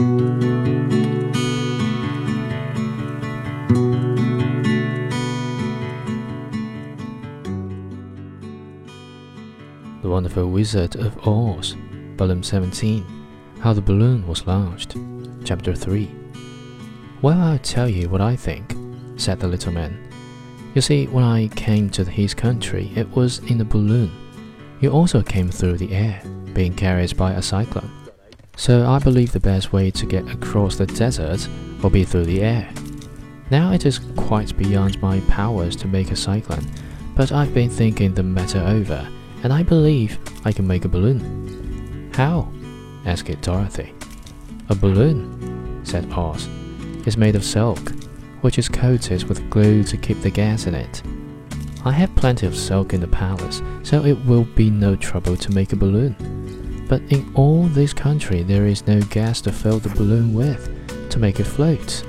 The Wonderful Wizard of Oz, Volume 17 How the Balloon Was Launched, Chapter 3. Well, I'll tell you what I think, said the little man. You see, when I came to his country, it was in a balloon. You also came through the air, being carried by a cyclone. So I believe the best way to get across the desert will be through the air. Now it is quite beyond my powers to make a cyclone, but I've been thinking the matter over and I believe I can make a balloon. How? asked Dorothy. A balloon, said Oz, is made of silk, which is coated with glue to keep the gas in it. I have plenty of silk in the palace, so it will be no trouble to make a balloon. But in all this country, there is no gas to fill the balloon with to make it float.